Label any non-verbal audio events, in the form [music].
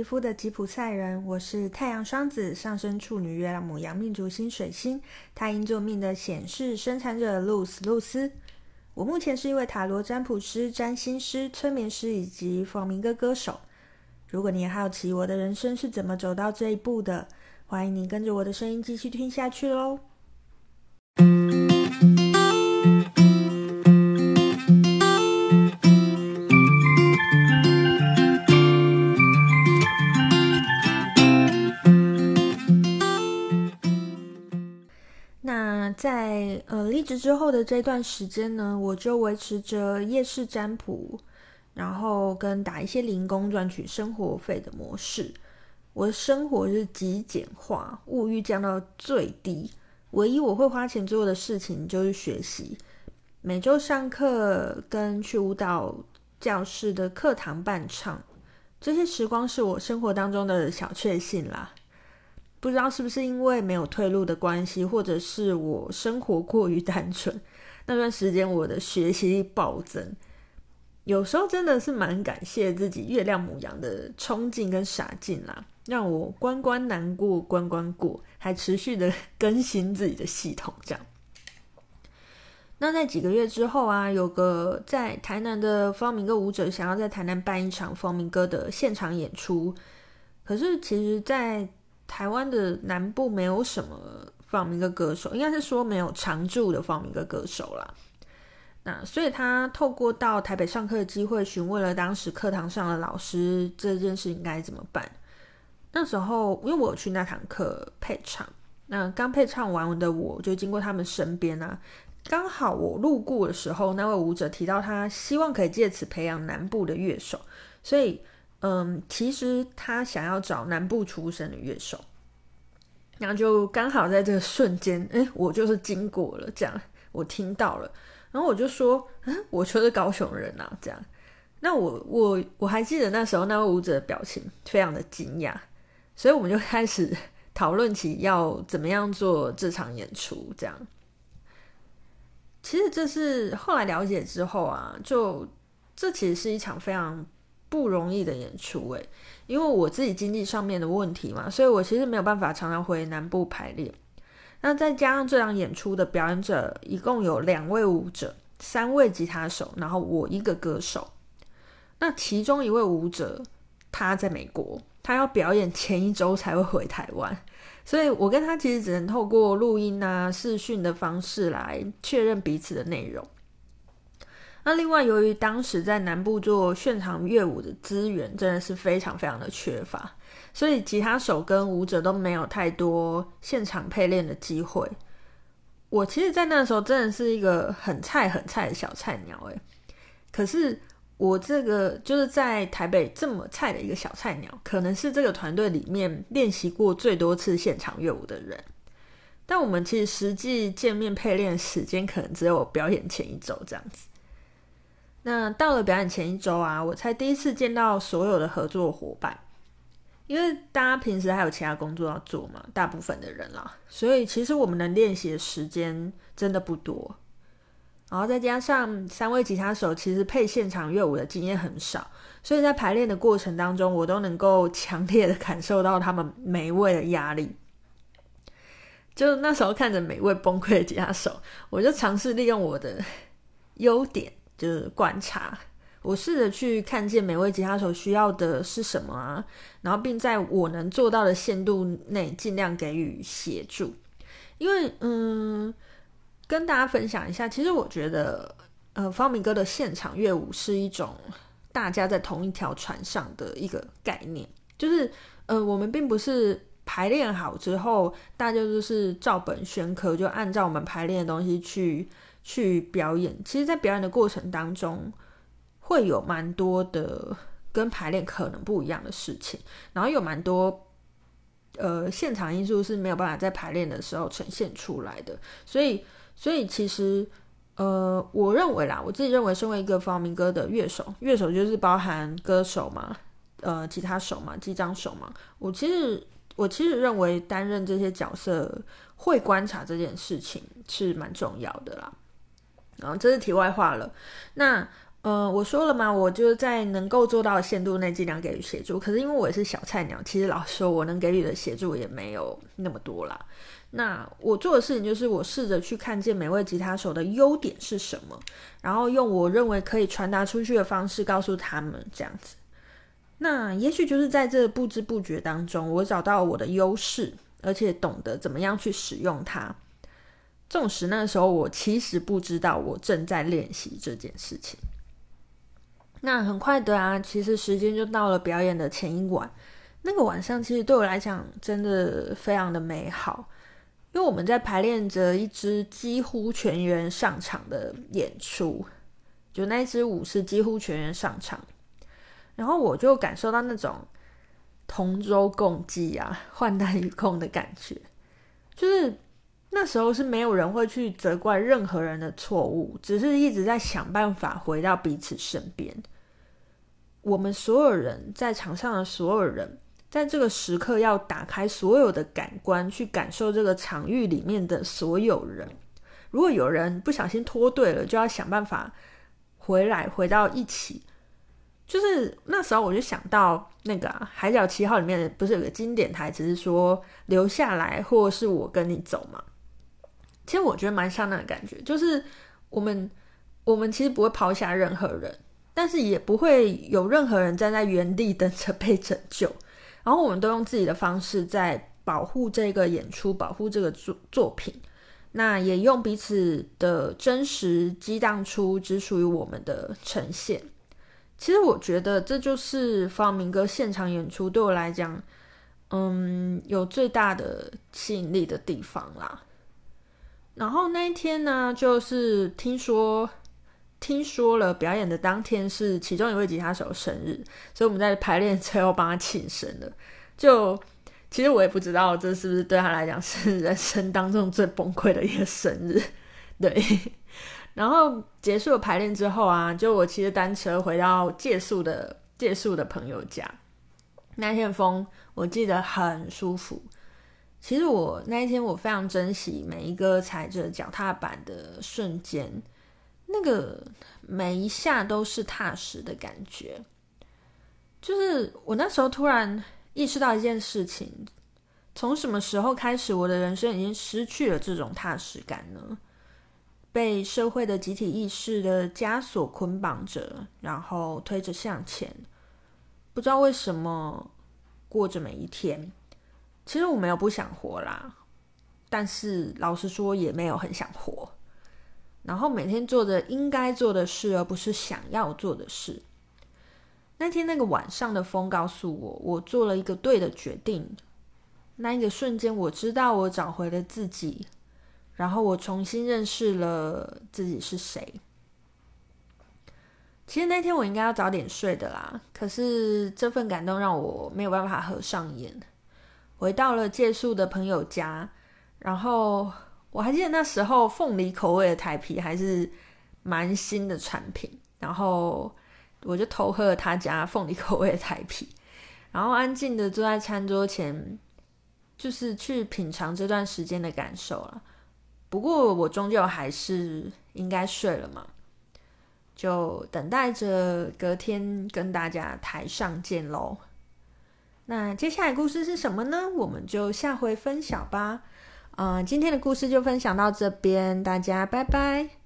皮肤的吉普赛人。我是太阳双子上升处女月亮母羊命主星水星太阴坐命的显示生产者露丝露丝。我目前是一位塔罗占卜师、占星师、催眠师以及放民歌歌手。如果你也好奇我的人生是怎么走到这一步的，欢迎你跟着我的声音继续听下去喽。在呃离职之后的这段时间呢，我就维持着夜市占卜，然后跟打一些零工赚取生活费的模式。我的生活是极简化，物欲降到最低，唯一我会花钱做的事情就是学习。每周上课跟去舞蹈教室的课堂伴唱，这些时光是我生活当中的小确幸啦。不知道是不是因为没有退路的关系，或者是我生活过于单纯，[laughs] 那段时间我的学习力暴增。有时候真的是蛮感谢自己月亮母羊的冲劲跟傻劲啦，让我关关难过关关过，还持续的更新自己的系统这样。那在几个月之后啊，有个在台南的方明歌舞者想要在台南办一场方明歌的现场演出，可是其实，在台湾的南部没有什么放民歌歌手，应该是说没有常驻的放民歌歌手啦。那所以他透过到台北上课的机会，询问了当时课堂上的老师这件事应该怎么办。那时候因为我有去那堂课配唱，那刚配唱完的我就经过他们身边啊，刚好我路过的时候，那位舞者提到他希望可以借此培养南部的乐手，所以。嗯，其实他想要找南部出身的乐手，然后就刚好在这个瞬间，哎，我就是经过了，这样我听到了，然后我就说，嗯，我就是高雄人啊，这样。那我我我还记得那时候那位舞者的表情非常的惊讶，所以我们就开始 [laughs] 讨论起要怎么样做这场演出，这样。其实这是后来了解之后啊，就这其实是一场非常。不容易的演出诶，因为我自己经济上面的问题嘛，所以我其实没有办法常常回南部排练。那再加上这场演出的表演者一共有两位舞者、三位吉他手，然后我一个歌手。那其中一位舞者他在美国，他要表演前一周才会回台湾，所以我跟他其实只能透过录音啊、视讯的方式来确认彼此的内容。那另外，由于当时在南部做现场乐舞的资源真的是非常非常的缺乏，所以吉他手跟舞者都没有太多现场配练的机会。我其实，在那时候真的是一个很菜很菜的小菜鸟诶，可是我这个就是在台北这么菜的一个小菜鸟，可能是这个团队里面练习过最多次现场乐舞的人。但我们其实实际见面配练时间，可能只有表演前一周这样子。那到了表演前一周啊，我才第一次见到所有的合作伙伴，因为大家平时还有其他工作要做嘛，大部分的人啦，所以其实我们能练习的时间真的不多。然后再加上三位吉他手其实配现场乐舞的经验很少，所以在排练的过程当中，我都能够强烈的感受到他们每一位的压力。就那时候看着每位崩溃的吉他手，我就尝试利用我的 [laughs] 优点。就是观察，我试着去看见每位吉他手需要的是什么啊，然后并在我能做到的限度内尽量给予协助。因为，嗯，跟大家分享一下，其实我觉得，呃，方明哥的现场乐舞是一种大家在同一条船上的一个概念，就是，呃，我们并不是排练好之后，大家就是照本宣科，就按照我们排练的东西去。去表演，其实，在表演的过程当中，会有蛮多的跟排练可能不一样的事情，然后有蛮多呃现场因素是没有办法在排练的时候呈现出来的，所以，所以其实呃，我认为啦，我自己认为，身为一个放民歌的乐手，乐手就是包含歌手嘛，呃，吉他手嘛，击掌手嘛，我其实，我其实认为担任这些角色，会观察这件事情是蛮重要的啦。啊这是题外话了。那呃，我说了嘛，我就在能够做到的限度内尽量给予协助。可是因为我也是小菜鸟，其实老实说，我能给予的协助也没有那么多啦。那我做的事情就是，我试着去看见每位吉他手的优点是什么，然后用我认为可以传达出去的方式告诉他们这样子。那也许就是在这不知不觉当中，我找到我的优势，而且懂得怎么样去使用它。纵使那时候我其实不知道我正在练习这件事情。那很快的啊，其实时间就到了表演的前一晚。那个晚上其实对我来讲真的非常的美好，因为我们在排练着一支几乎全员上场的演出，就那一支舞是几乎全员上场，然后我就感受到那种同舟共济啊、患难与共的感觉，就是那时候是没有人会去责怪任何人的错误，只是一直在想办法回到彼此身边。我们所有人在场上的所有人，在这个时刻要打开所有的感官，去感受这个场域里面的所有人。如果有人不小心脱队了，就要想办法回来，回到一起。就是那时候，我就想到那个啊，《海角七号》里面不是有个经典台词是说“留下来”或是“我跟你走”嘛？其实我觉得蛮像那个感觉，就是我们我们其实不会抛下任何人。但是也不会有任何人站在原地等着被拯救，然后我们都用自己的方式在保护这个演出，保护这个作作品，那也用彼此的真实激荡出只属于我们的呈现。其实我觉得这就是弗朗明哥现场演出对我来讲，嗯，有最大的吸引力的地方啦。然后那一天呢，就是听说。听说了，表演的当天是其中一位吉他手生日，所以我们在排练之后帮他庆生了。就其实我也不知道这是不是对他来讲是人生当中最崩溃的一个生日。[laughs] 对，然后结束了排练之后啊，就我骑着单车回到借宿的借宿的朋友家。那天风我记得很舒服。其实我那一天我非常珍惜每一个踩着脚踏板的瞬间。那个每一下都是踏实的感觉，就是我那时候突然意识到一件事情：从什么时候开始，我的人生已经失去了这种踏实感呢？被社会的集体意识的枷锁捆绑着，然后推着向前，不知道为什么过着每一天。其实我没有不想活啦，但是老实说，也没有很想活。然后每天做着应该做的事，而不是想要做的事。那天那个晚上的风告诉我，我做了一个对的决定。那一个瞬间，我知道我找回了自己，然后我重新认识了自己是谁。其实那天我应该要早点睡的啦，可是这份感动让我没有办法合上眼。回到了借宿的朋友家，然后。我还记得那时候凤梨口味的台啤还是蛮新的产品，然后我就偷喝了他家凤梨口味的台啤，然后安静的坐在餐桌前，就是去品尝这段时间的感受了。不过我终究还是应该睡了嘛，就等待着隔天跟大家台上见喽。那接下来故事是什么呢？我们就下回分享吧。嗯，今天的故事就分享到这边，大家拜拜。